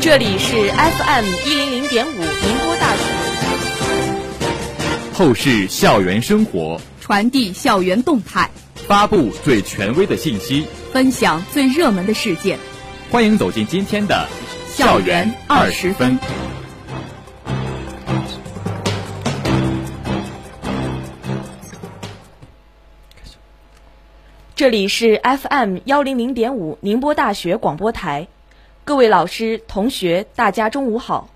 这里是 FM 一零零点五宁波大学。透视校园生活，传递校园动态，发布最权威的信息，分享最热门的事件。欢迎走进今天的校园二十分。这里是 FM 幺零零点五宁波大学广播台，各位老师、同学，大家中午好，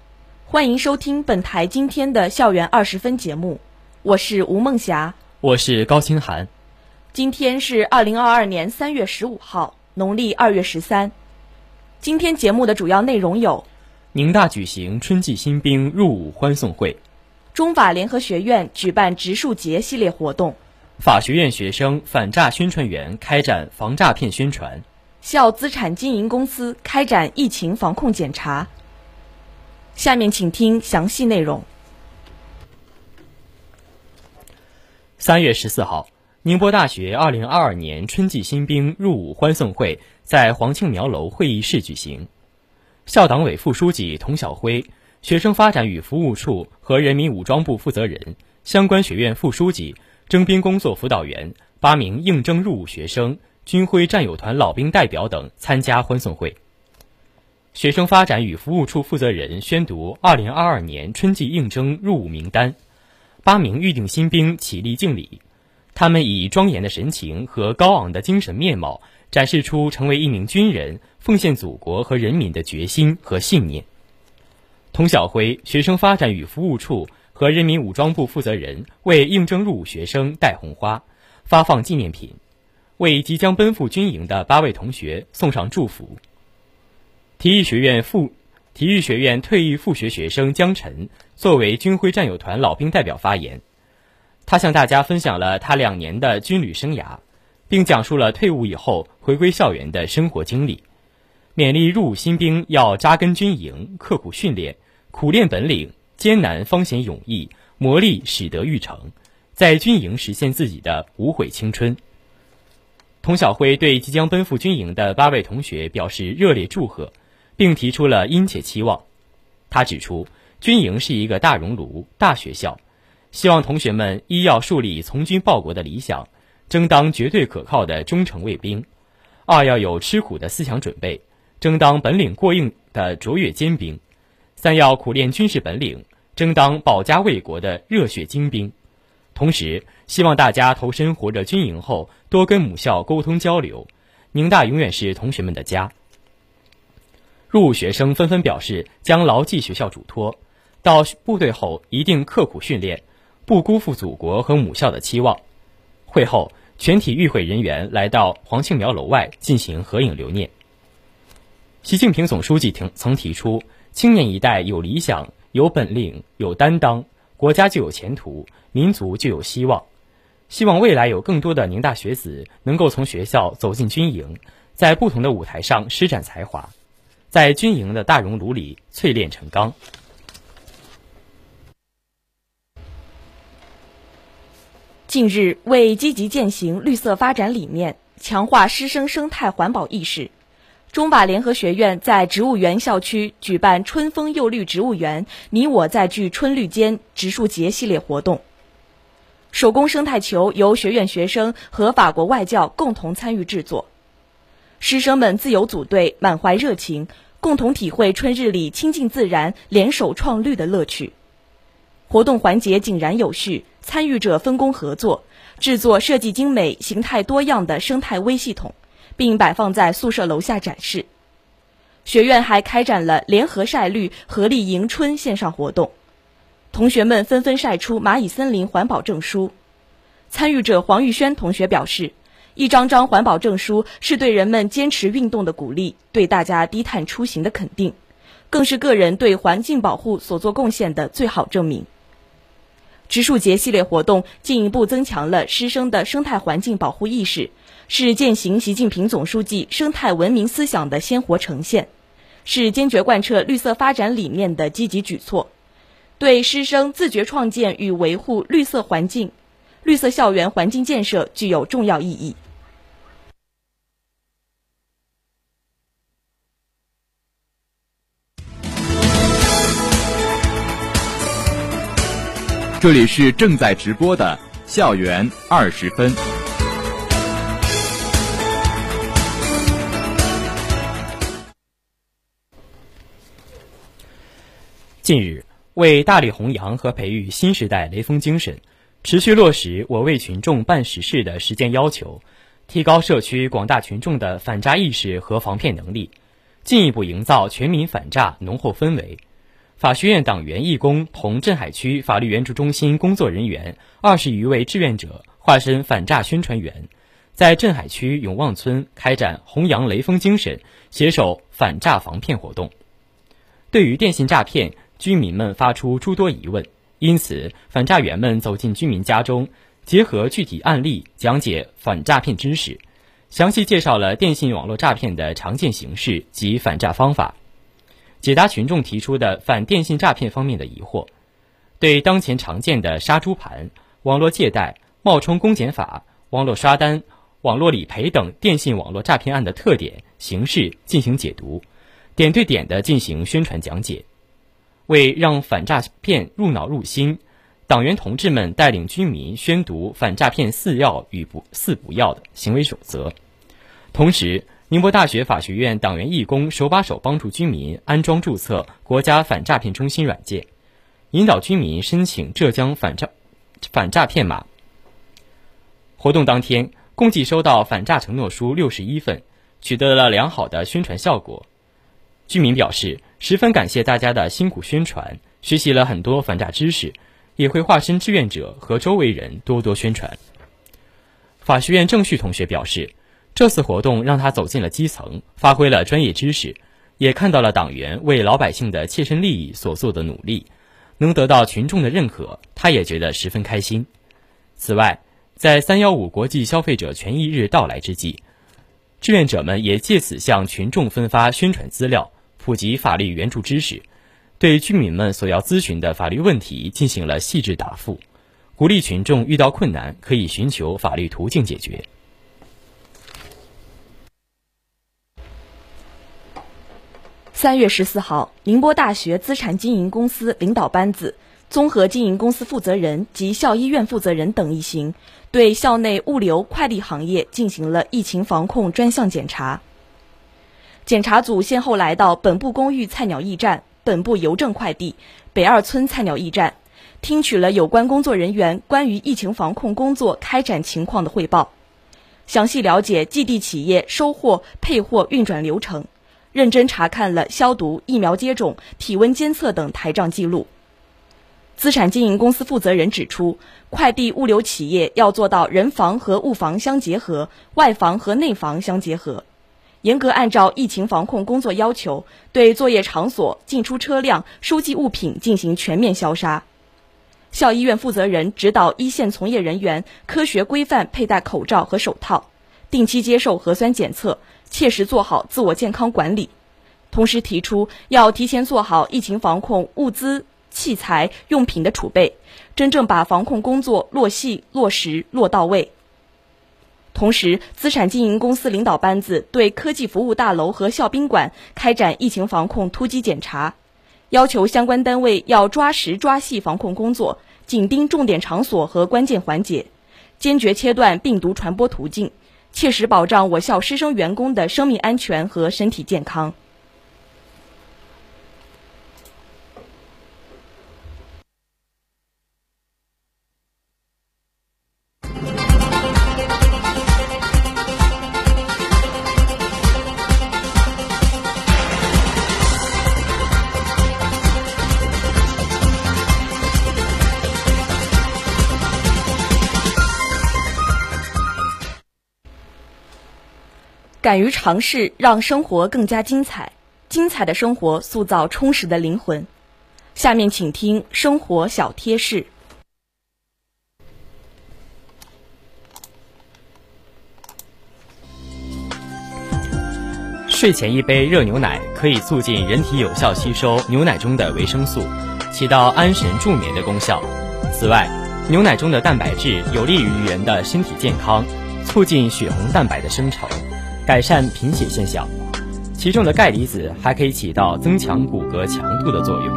欢迎收听本台今天的校园二十分节目，我是吴梦霞，我是高清涵。今天是二零二二年三月十五号，农历二月十三。今天节目的主要内容有：宁大举行春季新兵入伍欢送会，中法联合学院举办植树节系列活动。法学院学生反诈宣传员开展防诈骗宣传，校资产经营公司开展疫情防控检查。下面请听详细内容。三月十四号，宁波大学二零二二年春季新兵入伍欢送会在黄庆苗楼会议室举行，校党委副书记童晓辉、学生发展与服务处和人民武装部负责人、相关学院副书记。征兵工作辅导员、八名应征入伍学生、军徽战友团老兵代表等参加欢送会。学生发展与服务处负责人宣读2022年春季应征入伍名单，八名预定新兵起立敬礼。他们以庄严的神情和高昂的精神面貌，展示出成为一名军人、奉献祖国和人民的决心和信念。童晓辉，学生发展与服务处。和人民武装部负责人为应征入伍学生戴红花，发放纪念品，为即将奔赴军营的八位同学送上祝福。体育学院副体育学院退役复学学生江晨作为军徽战友团老兵代表发言，他向大家分享了他两年的军旅生涯，并讲述了退伍以后回归校园的生活经历，勉励入伍新兵要扎根军营，刻苦训练，苦练本领。艰难方显勇毅，磨砺使得玉成，在军营实现自己的无悔青春。童晓辉对即将奔赴军营的八位同学表示热烈祝贺，并提出了殷切期望。他指出，军营是一个大熔炉、大学校，希望同学们一要树立从军报国的理想，争当绝对可靠的忠诚卫兵；二要有吃苦的思想准备，争当本领过硬的卓越尖兵。三要苦练军事本领，争当保家卫国的热血精兵。同时，希望大家投身活着军营后，多跟母校沟通交流。宁大永远是同学们的家。入伍学生纷纷表示将牢记学校嘱托，到部队后一定刻苦训练，不辜负祖国和母校的期望。会后，全体与会人员来到黄庆苗楼外进行合影留念。习近平总书记曾曾提出。青年一代有理想、有本领、有担当，国家就有前途，民族就有希望。希望未来有更多的宁大学子能够从学校走进军营，在不同的舞台上施展才华，在军营的大熔炉里淬炼成钢。近日，为积极践行绿色发展理念，强化师生生态环保意识。中法联合学院在植物园校区举办“春风又绿植物园，你我在聚春绿间”植树节系列活动。手工生态球由学院学生和法国外教共同参与制作，师生们自由组队，满怀热情，共同体会春日里亲近自然、联手创绿的乐趣。活动环节井然有序，参与者分工合作，制作设计精美、形态多样的生态微系统。并摆放在宿舍楼下展示。学院还开展了联合晒绿、合力迎春线上活动，同学们纷纷晒出蚂蚁森林环保证书。参与者黄玉轩同学表示，一张张环保证书是对人们坚持运动的鼓励，对大家低碳出行的肯定，更是个人对环境保护所做贡献的最好证明。植树节系列活动进一步增强了师生的生态环境保护意识。是践行习近平总书记生态文明思想的鲜活呈现是坚决贯彻绿色发展理念的积极举措对师生自觉创建与维护绿色环境绿色校园环境建设具有重要意义。这里是正在直播的校园二十分。近日，为大力弘扬和培育新时代雷锋精神，持续落实我为群众办实事的实践要求，提高社区广大群众的反诈意识和防骗能力，进一步营造全民反诈浓厚氛围。法学院党员义工同镇海区法律援助中心工作人员二十余位志愿者化身反诈宣传员，在镇海区永旺村开展弘扬雷锋精神、携手反诈防骗活动。对于电信诈骗，居民们发出诸多疑问，因此反诈员们走进居民家中，结合具体案例讲解反诈骗知识，详细介绍了电信网络诈骗的常见形式及反诈方法，解答群众提出的反电信诈骗方面的疑惑。对当前常见的杀猪盘、网络借贷、冒充公检法、网络刷单、网络理赔等电信网络诈骗案的特点、形式进行解读，点对点的进行宣传讲解。为让反诈骗入脑入心，党员同志们带领居民宣读反诈骗四要与不四不要的行为守则。同时，宁波大学法学院党员义工手把手帮助居民安装注册国家反诈骗中心软件，引导居民申请浙江反诈反诈骗码。活动当天，共计收到反诈承诺书六十一份，取得了良好的宣传效果。居民表示。十分感谢大家的辛苦宣传，学习了很多反诈知识，也会化身志愿者和周围人多多宣传。法学院郑旭同学表示，这次活动让他走进了基层，发挥了专业知识，也看到了党员为老百姓的切身利益所做的努力，能得到群众的认可，他也觉得十分开心。此外，在三幺五国际消费者权益日到来之际，志愿者们也借此向群众分发宣传资料。普及法律援助知识，对居民们所要咨询的法律问题进行了细致答复，鼓励群众遇到困难可以寻求法律途径解决。三月十四号，宁波大学资产经营公司领导班子、综合经营公司负责人及校医院负责人等一行，对校内物流快递行业进行了疫情防控专项检查。检查组先后来到本部公寓菜鸟驿站、本部邮政快递、北二村菜鸟驿站，听取了有关工作人员关于疫情防控工作开展情况的汇报，详细了解寄递企业收货、配货运转流程，认真查看了消毒、疫苗接种、体温监测等台账记录。资产经营公司负责人指出，快递物流企业要做到人防和物防相结合，外防和内防相结合。严格按照疫情防控工作要求，对作业场所、进出车辆、收寄物品进行全面消杀。校医院负责人指导一线从业人员科学规范佩戴口罩和手套，定期接受核酸检测，切实做好自我健康管理。同时提出要提前做好疫情防控物资、器材、用品的储备，真正把防控工作落细、落实、落到位。同时，资产经营公司领导班子对科技服务大楼和校宾馆开展疫情防控突击检查，要求相关单位要抓实抓细防控工作，紧盯重点场所和关键环节，坚决切断病毒传播途径，切实保障我校师生员工的生命安全和身体健康。敢于尝试，让生活更加精彩。精彩的生活塑造充实的灵魂。下面请听生活小贴士。睡前一杯热牛奶可以促进人体有效吸收牛奶中的维生素，起到安神助眠的功效。此外，牛奶中的蛋白质有利于人的身体健康，促进血红蛋白的生成。改善贫血现象，其中的钙离子还可以起到增强骨骼强度的作用。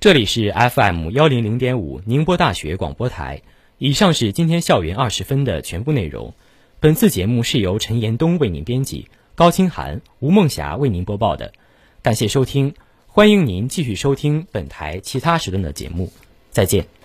这里是 FM 幺零零点五宁波大学广播台。以上是今天校园二十分的全部内容。本次节目是由陈延东为您编辑，高清涵、吴梦霞为您播报的。感谢收听，欢迎您继续收听本台其他时段的节目。再见。